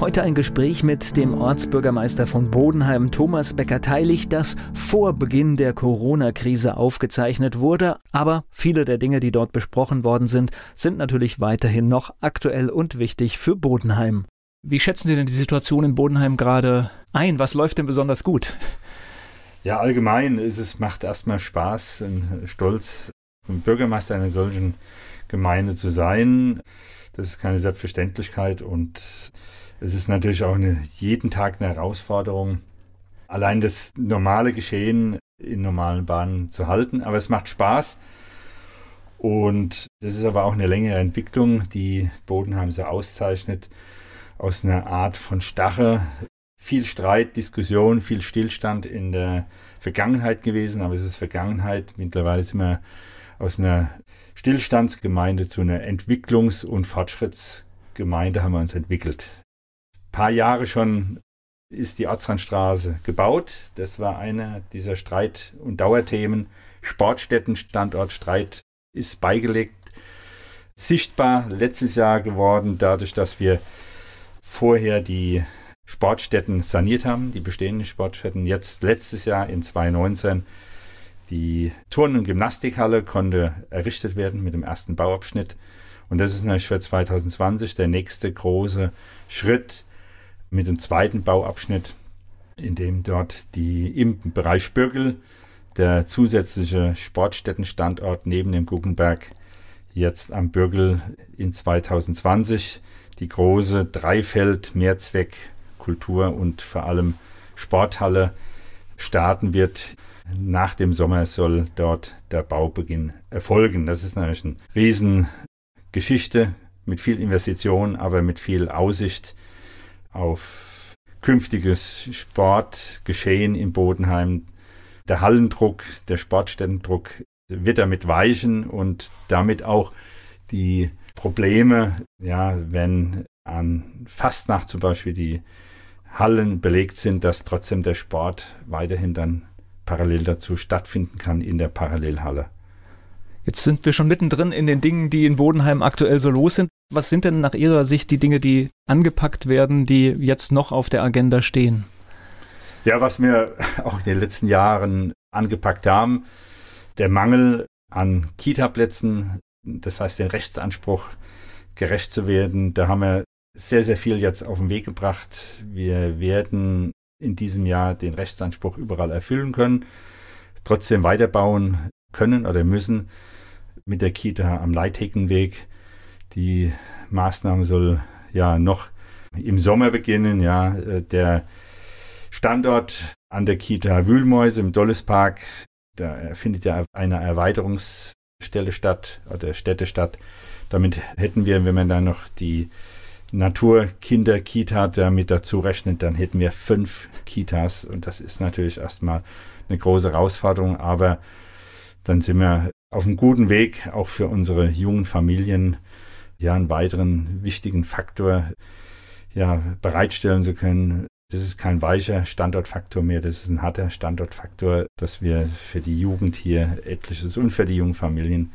Heute ein Gespräch mit dem Ortsbürgermeister von Bodenheim, Thomas Becker-Teilig, das vor Beginn der Corona-Krise aufgezeichnet wurde. Aber viele der Dinge, die dort besprochen worden sind, sind natürlich weiterhin noch aktuell und wichtig für Bodenheim. Wie schätzen Sie denn die Situation in Bodenheim gerade ein? Was läuft denn besonders gut? Ja, allgemein ist es, macht erstmal Spaß und Stolz, Bürgermeister einer solchen Gemeinde zu sein. Das ist keine Selbstverständlichkeit und es ist natürlich auch eine, jeden Tag eine Herausforderung, allein das normale Geschehen in normalen Bahnen zu halten. Aber es macht Spaß. Und das ist aber auch eine längere Entwicklung, die Bodenheim so auszeichnet aus einer Art von Stache. Viel Streit, Diskussion, viel Stillstand in der Vergangenheit gewesen, aber es ist Vergangenheit. Mittlerweile sind wir aus einer Stillstandsgemeinde zu einer Entwicklungs- und Fortschrittsgemeinde haben wir uns entwickelt. Paar Jahre schon ist die Ortsrandstraße gebaut. Das war einer dieser Streit- und Dauerthemen. Sportstätten-Standortstreit ist beigelegt. Sichtbar letztes Jahr geworden, dadurch, dass wir vorher die Sportstätten saniert haben, die bestehenden Sportstätten. Jetzt letztes Jahr in 2019 die Turn- und Gymnastikhalle konnte errichtet werden mit dem ersten Bauabschnitt. Und das ist natürlich für 2020 der nächste große Schritt mit dem zweiten Bauabschnitt, in dem dort die im Bereich Bürgel der zusätzliche Sportstättenstandort neben dem Guggenberg jetzt am Bürgel in 2020 die große Dreifeld Mehrzweck Kultur und vor allem Sporthalle starten wird. Nach dem Sommer soll dort der Baubeginn erfolgen. Das ist natürlich eine Riesengeschichte mit viel Investition, aber mit viel Aussicht auf künftiges Sportgeschehen in Bodenheim. Der Hallendruck, der Sportstättendruck wird damit weichen und damit auch die Probleme, ja, wenn an Fastnacht zum Beispiel die Hallen belegt sind, dass trotzdem der Sport weiterhin dann parallel dazu stattfinden kann in der Parallelhalle. Jetzt sind wir schon mittendrin in den Dingen, die in Bodenheim aktuell so los sind. Was sind denn nach Ihrer Sicht die Dinge, die angepackt werden, die jetzt noch auf der Agenda stehen? Ja, was wir auch in den letzten Jahren angepackt haben, der Mangel an Kita-Plätzen, das heißt den Rechtsanspruch gerecht zu werden. Da haben wir sehr, sehr viel jetzt auf den Weg gebracht. Wir werden in diesem Jahr den Rechtsanspruch überall erfüllen können, trotzdem weiterbauen können oder müssen mit der Kita am Leitheckenweg. Die Maßnahme soll ja noch im Sommer beginnen. Ja, der Standort an der Kita Wühlmäuse im Dollespark, da findet ja eine Erweiterungsstelle statt oder Städte statt. Damit hätten wir, wenn man dann noch die Naturkinder-Kita damit dazu rechnet, dann hätten wir fünf Kitas und das ist natürlich erstmal eine große Herausforderung, aber dann sind wir auf einem guten Weg, auch für unsere jungen Familien ja einen weiteren wichtigen Faktor ja, bereitstellen zu können. Das ist kein weicher Standortfaktor mehr, das ist ein harter Standortfaktor, dass wir für die Jugend hier etliches und für die jungen Familien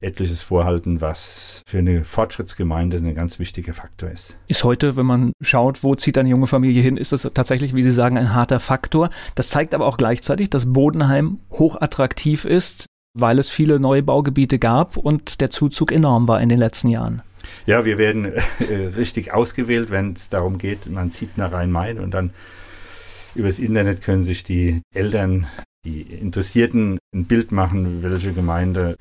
etliches vorhalten, was für eine Fortschrittsgemeinde ein ganz wichtiger Faktor ist. Ist heute, wenn man schaut, wo zieht eine junge Familie hin, ist das tatsächlich, wie Sie sagen, ein harter Faktor. Das zeigt aber auch gleichzeitig, dass Bodenheim hochattraktiv ist, weil es viele neue Baugebiete gab und der Zuzug enorm war in den letzten Jahren. Ja, wir werden äh, richtig ausgewählt, wenn es darum geht, man zieht nach Rhein-Main und dann übers Internet können sich die Eltern die Interessierten ein Bild machen, welche Gemeinde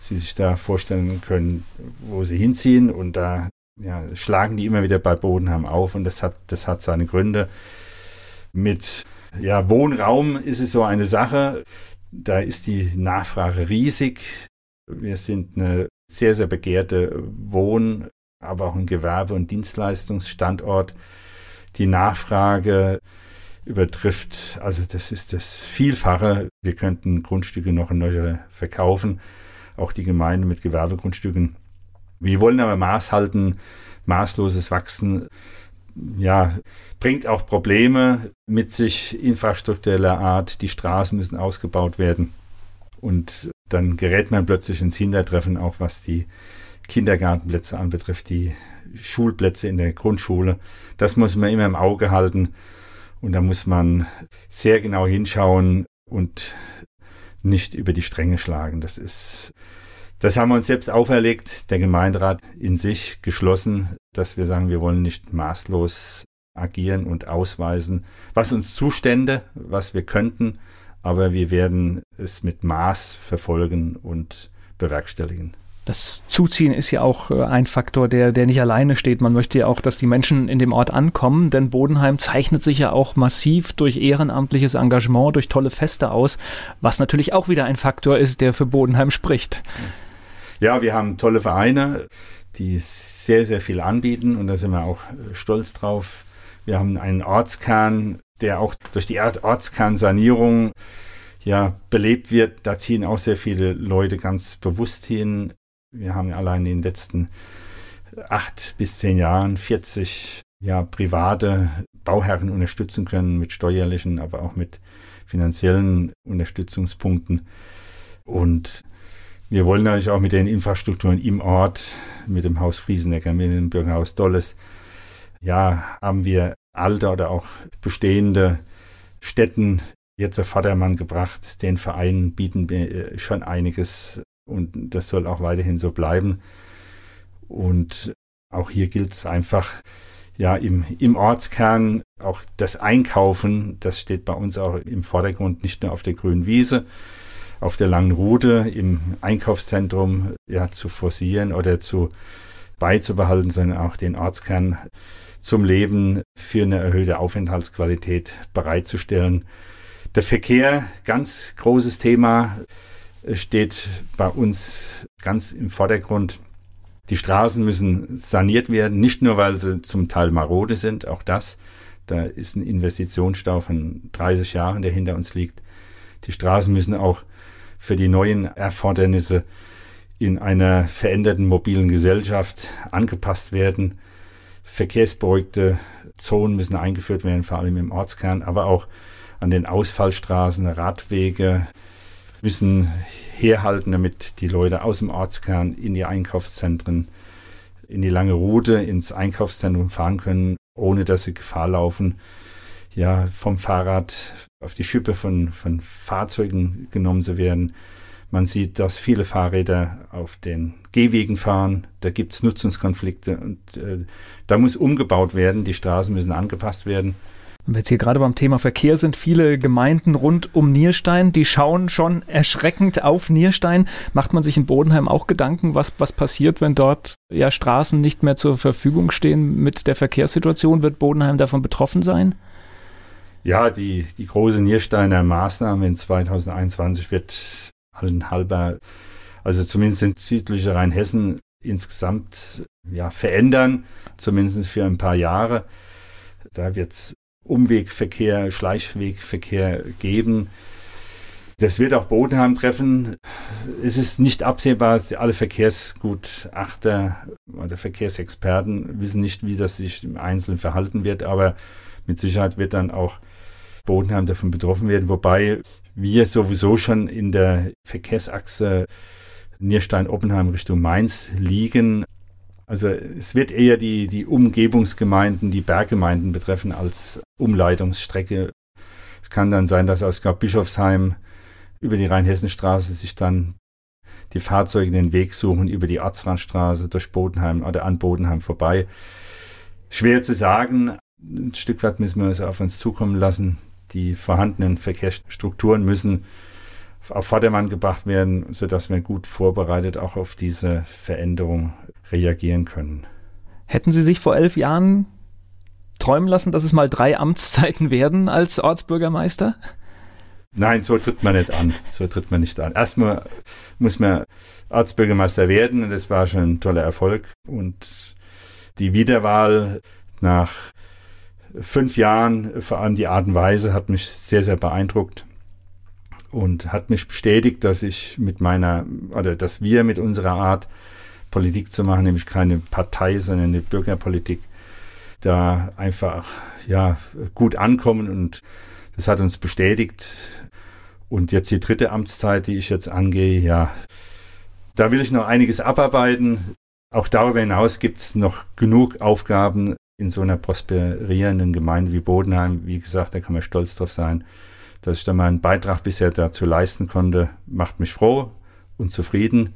sie sich da vorstellen können, wo sie hinziehen. Und da ja, schlagen die immer wieder bei Bodenheim auf und das hat, das hat seine Gründe. Mit ja, Wohnraum ist es so eine Sache. Da ist die Nachfrage riesig. Wir sind eine sehr, sehr begehrte Wohn-, aber auch ein Gewerbe- und Dienstleistungsstandort. Die Nachfrage übertrifft, also das ist das Vielfache. Wir könnten Grundstücke noch neu verkaufen, auch die Gemeinde mit Gewerbegrundstücken. Wir wollen aber Maß halten, maßloses Wachsen ja, bringt auch Probleme mit sich infrastruktureller Art. Die Straßen müssen ausgebaut werden. Und dann gerät man plötzlich ins Hintertreffen, auch was die Kindergartenplätze anbetrifft, die Schulplätze in der Grundschule. Das muss man immer im Auge halten. Und da muss man sehr genau hinschauen und nicht über die Stränge schlagen. Das ist, das haben wir uns selbst auferlegt, der Gemeinderat in sich geschlossen, dass wir sagen, wir wollen nicht maßlos agieren und ausweisen, was uns zustände, was wir könnten, aber wir werden es mit Maß verfolgen und bewerkstelligen. Das Zuziehen ist ja auch äh, ein Faktor, der, der nicht alleine steht. Man möchte ja auch, dass die Menschen in dem Ort ankommen, denn Bodenheim zeichnet sich ja auch massiv durch ehrenamtliches Engagement, durch tolle Feste aus, was natürlich auch wieder ein Faktor ist, der für Bodenheim spricht. Ja, wir haben tolle Vereine, die sehr, sehr viel anbieten und da sind wir auch äh, stolz drauf. Wir haben einen Ortskern, der auch durch die Ortskernsanierung ja belebt wird. Da ziehen auch sehr viele Leute ganz bewusst hin. Wir haben allein in den letzten acht bis zehn Jahren 40 ja, private Bauherren unterstützen können mit steuerlichen, aber auch mit finanziellen Unterstützungspunkten. Und wir wollen natürlich auch mit den Infrastrukturen im Ort, mit dem Haus Friesenecker, mit dem Bürgerhaus Dolles, ja, haben wir alte oder auch bestehende Städten jetzt auf Vatermann gebracht. Den Vereinen bieten wir schon einiges und das soll auch weiterhin so bleiben. Und auch hier gilt es einfach, ja, im, im Ortskern auch das Einkaufen, das steht bei uns auch im Vordergrund, nicht nur auf der grünen Wiese, auf der langen Route im Einkaufszentrum ja, zu forcieren oder zu beizubehalten, sondern auch den Ortskern zum Leben für eine erhöhte Aufenthaltsqualität bereitzustellen. Der Verkehr, ganz großes Thema, steht bei uns ganz im Vordergrund. Die Straßen müssen saniert werden, nicht nur weil sie zum Teil marode sind, auch das. Da ist ein Investitionsstau von 30 Jahren, der hinter uns liegt. Die Straßen müssen auch für die neuen Erfordernisse in einer veränderten mobilen Gesellschaft angepasst werden. Verkehrsberuhigte Zonen müssen eingeführt werden, vor allem im Ortskern, aber auch an den Ausfallstraßen, Radwege müssen herhalten, damit die Leute aus dem Ortskern in die Einkaufszentren, in die lange Route ins Einkaufszentrum fahren können, ohne dass sie Gefahr laufen, ja, vom Fahrrad auf die Schippe von, von Fahrzeugen genommen zu werden. Man sieht, dass viele Fahrräder auf den Gehwegen fahren. Da gibt es Nutzungskonflikte und äh, da muss umgebaut werden. Die Straßen müssen angepasst werden. Wenn wir jetzt hier gerade beim Thema Verkehr sind, viele Gemeinden rund um Nierstein, die schauen schon erschreckend auf Nierstein. Macht man sich in Bodenheim auch Gedanken, was, was passiert, wenn dort ja Straßen nicht mehr zur Verfügung stehen mit der Verkehrssituation? Wird Bodenheim davon betroffen sein? Ja, die, die große Niersteiner Maßnahme in 2021 wird halber, also zumindest in südlicher Rheinhessen insgesamt ja, verändern, zumindest für ein paar Jahre. Da wird es Umwegverkehr, Schleichwegverkehr geben. Das wird auch Bodenheim treffen. Es ist nicht absehbar, alle Verkehrsgutachter oder Verkehrsexperten wissen nicht, wie das sich im Einzelnen verhalten wird, aber mit Sicherheit wird dann auch Bodenheim davon betroffen werden, wobei wir sowieso schon in der Verkehrsachse Nierstein-Oppenheim Richtung Mainz liegen. Also es wird eher die, die Umgebungsgemeinden, die Berggemeinden betreffen als Umleitungsstrecke. Es kann dann sein, dass aus Bischofsheim über die Rheinhessenstraße sich dann die Fahrzeuge den Weg suchen über die Ortsrandstraße durch Bodenheim oder an Bodenheim vorbei. Schwer zu sagen. Ein Stück weit müssen wir es auf uns zukommen lassen. Die vorhandenen Verkehrsstrukturen müssen auf Vordermann gebracht werden, sodass wir gut vorbereitet auch auf diese Veränderung reagieren können. Hätten Sie sich vor elf Jahren träumen lassen, dass es mal drei Amtszeiten werden als Ortsbürgermeister? Nein, so tritt man nicht an. So tritt man nicht an. Erstmal muss man Ortsbürgermeister werden und das war schon ein toller Erfolg. Und die Wiederwahl nach fünf Jahren, vor allem die Art und Weise, hat mich sehr, sehr beeindruckt und hat mich bestätigt, dass ich mit meiner, oder dass wir mit unserer Art, Politik zu machen, nämlich keine Partei, sondern eine Bürgerpolitik, da einfach ja gut ankommen und das hat uns bestätigt. Und jetzt die dritte Amtszeit, die ich jetzt angehe, ja, da will ich noch einiges abarbeiten. Auch darüber hinaus gibt es noch genug Aufgaben in so einer prosperierenden Gemeinde wie Bodenheim. Wie gesagt, da kann man stolz drauf sein, dass ich da meinen Beitrag bisher dazu leisten konnte. Macht mich froh und zufrieden.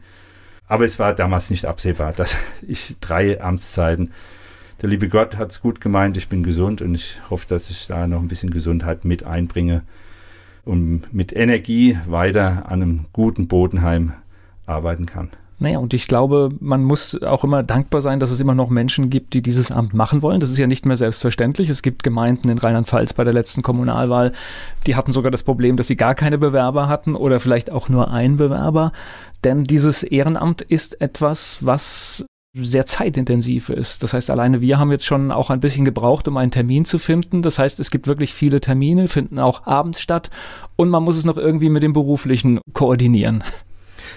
Aber es war damals nicht absehbar, dass ich drei Amtszeiten der liebe Gott hat es gut gemeint, ich bin gesund und ich hoffe, dass ich da noch ein bisschen Gesundheit mit einbringe und mit Energie weiter an einem guten Bodenheim arbeiten kann. Naja, und ich glaube, man muss auch immer dankbar sein, dass es immer noch Menschen gibt, die dieses Amt machen wollen. Das ist ja nicht mehr selbstverständlich. Es gibt Gemeinden in Rheinland-Pfalz bei der letzten Kommunalwahl, die hatten sogar das Problem, dass sie gar keine Bewerber hatten oder vielleicht auch nur einen Bewerber. Denn dieses Ehrenamt ist etwas, was sehr zeitintensiv ist. Das heißt, alleine wir haben jetzt schon auch ein bisschen gebraucht, um einen Termin zu finden. Das heißt, es gibt wirklich viele Termine, finden auch abends statt und man muss es noch irgendwie mit dem beruflichen koordinieren.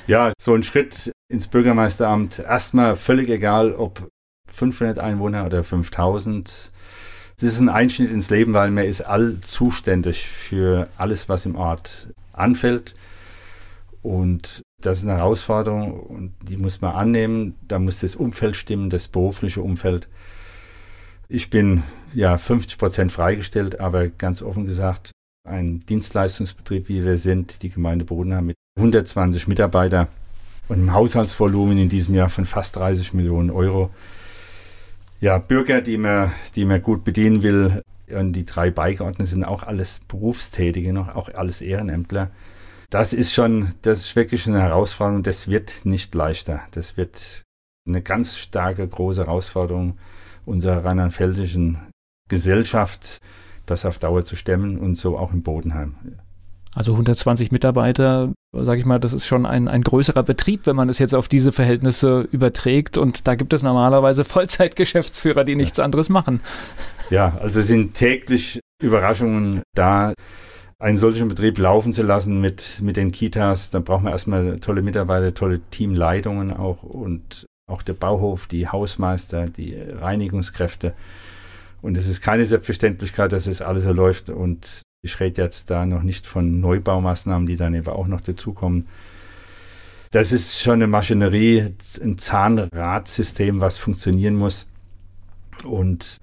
Ja, so ein Schritt ins Bürgermeisteramt, erstmal völlig egal, ob 500 Einwohner oder 5000. Das ist ein Einschnitt ins Leben, weil man ist all zuständig für alles, was im Ort anfällt. Und das ist eine Herausforderung und die muss man annehmen. Da muss das Umfeld stimmen, das berufliche Umfeld. Ich bin ja 50 Prozent freigestellt, aber ganz offen gesagt, ein Dienstleistungsbetrieb, wie wir sind, die Gemeinde Bodenheim mit 120 Mitarbeitern und einem Haushaltsvolumen in diesem Jahr von fast 30 Millionen Euro. Ja, Bürger, die man, die man gut bedienen will, und die drei Beigeordneten sind auch alles Berufstätige, noch auch alles Ehrenämtler das ist schon, das ist wirklich eine Herausforderung. Das wird nicht leichter. Das wird eine ganz starke, große Herausforderung unserer rheinland-pfälzischen Gesellschaft, das auf Dauer zu stemmen und so auch im Bodenheim. Also 120 Mitarbeiter, sage ich mal, das ist schon ein, ein größerer Betrieb, wenn man es jetzt auf diese Verhältnisse überträgt. Und da gibt es normalerweise Vollzeitgeschäftsführer, die nichts ja. anderes machen. Ja, also sind täglich Überraschungen da einen solchen Betrieb laufen zu lassen mit, mit den Kitas, dann braucht man erstmal tolle Mitarbeiter, tolle Teamleitungen auch und auch der Bauhof, die Hausmeister, die Reinigungskräfte. Und es ist keine Selbstverständlichkeit, dass es alles so läuft. Und ich rede jetzt da noch nicht von Neubaumaßnahmen, die dann eben auch noch dazukommen. Das ist schon eine Maschinerie, ein Zahnradsystem, was funktionieren muss. Und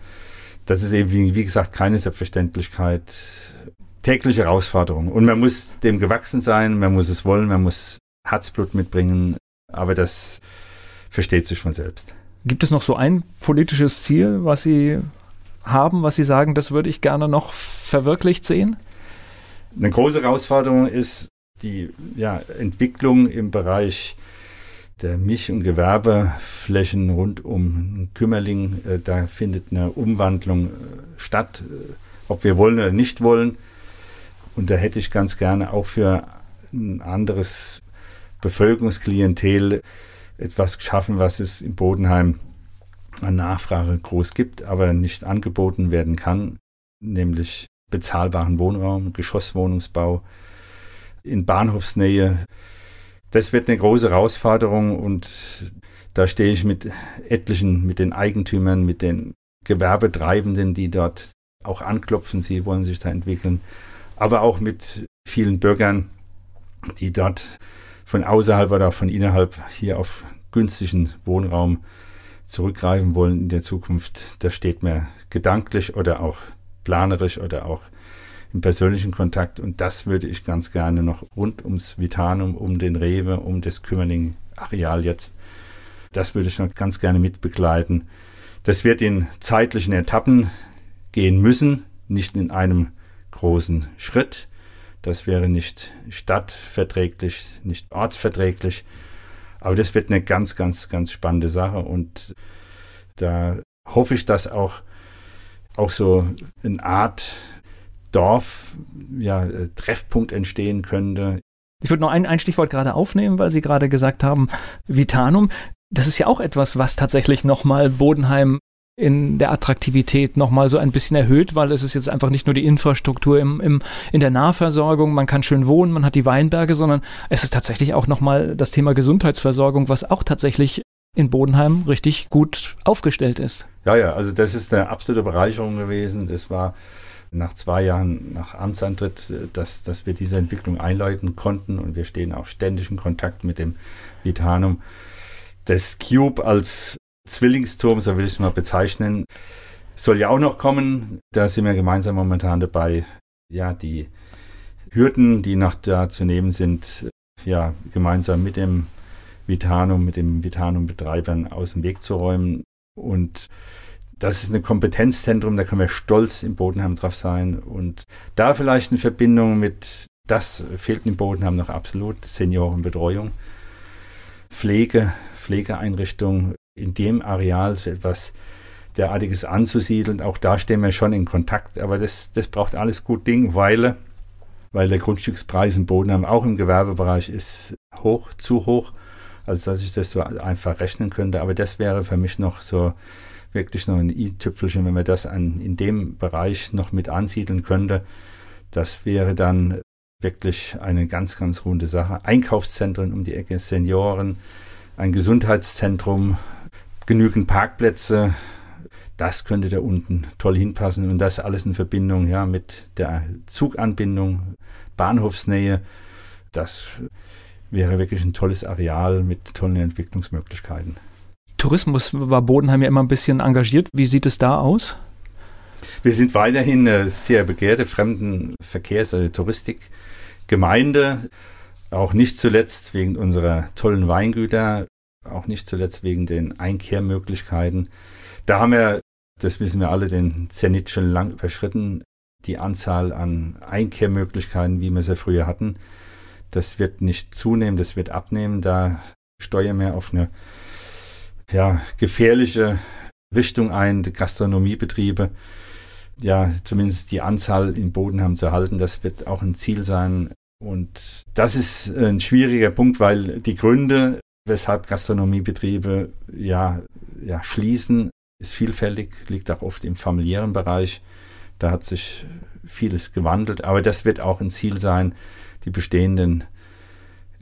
das ist eben, wie, wie gesagt, keine Selbstverständlichkeit tägliche Herausforderung. Und man muss dem gewachsen sein, man muss es wollen, man muss Herzblut mitbringen, aber das versteht sich von selbst. Gibt es noch so ein politisches Ziel, was Sie haben, was Sie sagen, das würde ich gerne noch verwirklicht sehen? Eine große Herausforderung ist die ja, Entwicklung im Bereich der Milch- und Gewerbeflächen rund um Kümmerling. Äh, da findet eine Umwandlung äh, statt, äh, ob wir wollen oder nicht wollen. Und da hätte ich ganz gerne auch für ein anderes Bevölkerungsklientel etwas geschaffen, was es im Bodenheim Nachfrage groß gibt, aber nicht angeboten werden kann, nämlich bezahlbaren Wohnraum, Geschosswohnungsbau in Bahnhofsnähe. Das wird eine große Herausforderung und da stehe ich mit etlichen, mit den Eigentümern, mit den Gewerbetreibenden, die dort auch anklopfen, sie wollen sich da entwickeln aber auch mit vielen Bürgern, die dort von außerhalb oder von innerhalb hier auf günstigen Wohnraum zurückgreifen wollen in der Zukunft. Da steht mir gedanklich oder auch planerisch oder auch im persönlichen Kontakt. Und das würde ich ganz gerne noch rund ums Vitanum, um den Rewe, um das Kümmerling-Areal jetzt, das würde ich noch ganz gerne mitbegleiten. Das wird in zeitlichen Etappen gehen müssen, nicht in einem großen Schritt. Das wäre nicht stadtverträglich, nicht ortsverträglich. Aber das wird eine ganz, ganz, ganz spannende Sache. Und da hoffe ich, dass auch, auch so eine Art Dorf, ja, Treffpunkt entstehen könnte. Ich würde noch ein, ein Stichwort gerade aufnehmen, weil Sie gerade gesagt haben, Vitanum. Das ist ja auch etwas, was tatsächlich nochmal Bodenheim in der Attraktivität nochmal so ein bisschen erhöht, weil es ist jetzt einfach nicht nur die Infrastruktur im, im, in der Nahversorgung, man kann schön wohnen, man hat die Weinberge, sondern es ist tatsächlich auch nochmal das Thema Gesundheitsversorgung, was auch tatsächlich in Bodenheim richtig gut aufgestellt ist. Ja, ja, also das ist eine absolute Bereicherung gewesen. Das war nach zwei Jahren nach Amtsantritt, dass, dass wir diese Entwicklung einleiten konnten und wir stehen auch ständig in Kontakt mit dem Vitanum. Das Cube als Zwillingsturm, so will ich es mal bezeichnen, soll ja auch noch kommen. Da sind wir gemeinsam momentan dabei, ja, die Hürden, die noch da zu nehmen sind, ja, gemeinsam mit dem Vitanum, mit dem Vitanum-Betreibern aus dem Weg zu räumen. Und das ist ein Kompetenzzentrum, da können wir stolz im Bodenheim drauf sein. Und da vielleicht eine Verbindung mit, das fehlt im Bodenheim noch absolut, Seniorenbetreuung, Pflege, Pflegeeinrichtung, in dem Areal so etwas derartiges anzusiedeln. Auch da stehen wir schon in Kontakt, aber das, das braucht alles gut Ding, weil, weil der Grundstückspreis im Bodenheim auch im Gewerbebereich ist hoch, zu hoch, als dass ich das so einfach rechnen könnte. Aber das wäre für mich noch so wirklich noch ein i-Tüpfelchen, wenn man das an, in dem Bereich noch mit ansiedeln könnte. Das wäre dann wirklich eine ganz, ganz runde Sache. Einkaufszentren um die Ecke, Senioren, ein Gesundheitszentrum, genügend Parkplätze. Das könnte da unten toll hinpassen und das alles in Verbindung ja, mit der Zuganbindung, Bahnhofsnähe. Das wäre wirklich ein tolles Areal mit tollen Entwicklungsmöglichkeiten. Tourismus war Bodenheim ja immer ein bisschen engagiert. Wie sieht es da aus? Wir sind weiterhin eine sehr begehrte Fremdenverkehrs- oder Touristikgemeinde. Auch nicht zuletzt wegen unserer tollen Weingüter, auch nicht zuletzt wegen den Einkehrmöglichkeiten. Da haben wir, das wissen wir alle, den Zenit schon lang überschritten. Die Anzahl an Einkehrmöglichkeiten, wie wir sie früher hatten, das wird nicht zunehmen, das wird abnehmen. Da steuern wir auf eine ja, gefährliche Richtung ein, die Gastronomiebetriebe ja, zumindest die Anzahl im Bodenheim zu halten, das wird auch ein Ziel sein, und das ist ein schwieriger Punkt, weil die Gründe, weshalb Gastronomiebetriebe ja, ja schließen, ist vielfältig, liegt auch oft im familiären Bereich. Da hat sich vieles gewandelt, aber das wird auch ein Ziel sein, die bestehenden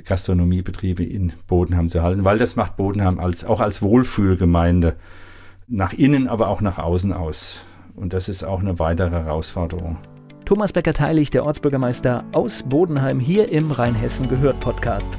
Gastronomiebetriebe in Bodenheim zu halten, weil das macht Bodenheim als, auch als Wohlfühlgemeinde nach innen, aber auch nach außen aus. Und das ist auch eine weitere Herausforderung. Thomas Becker-Teilig, der Ortsbürgermeister aus Bodenheim, hier im Rheinhessen gehört Podcast.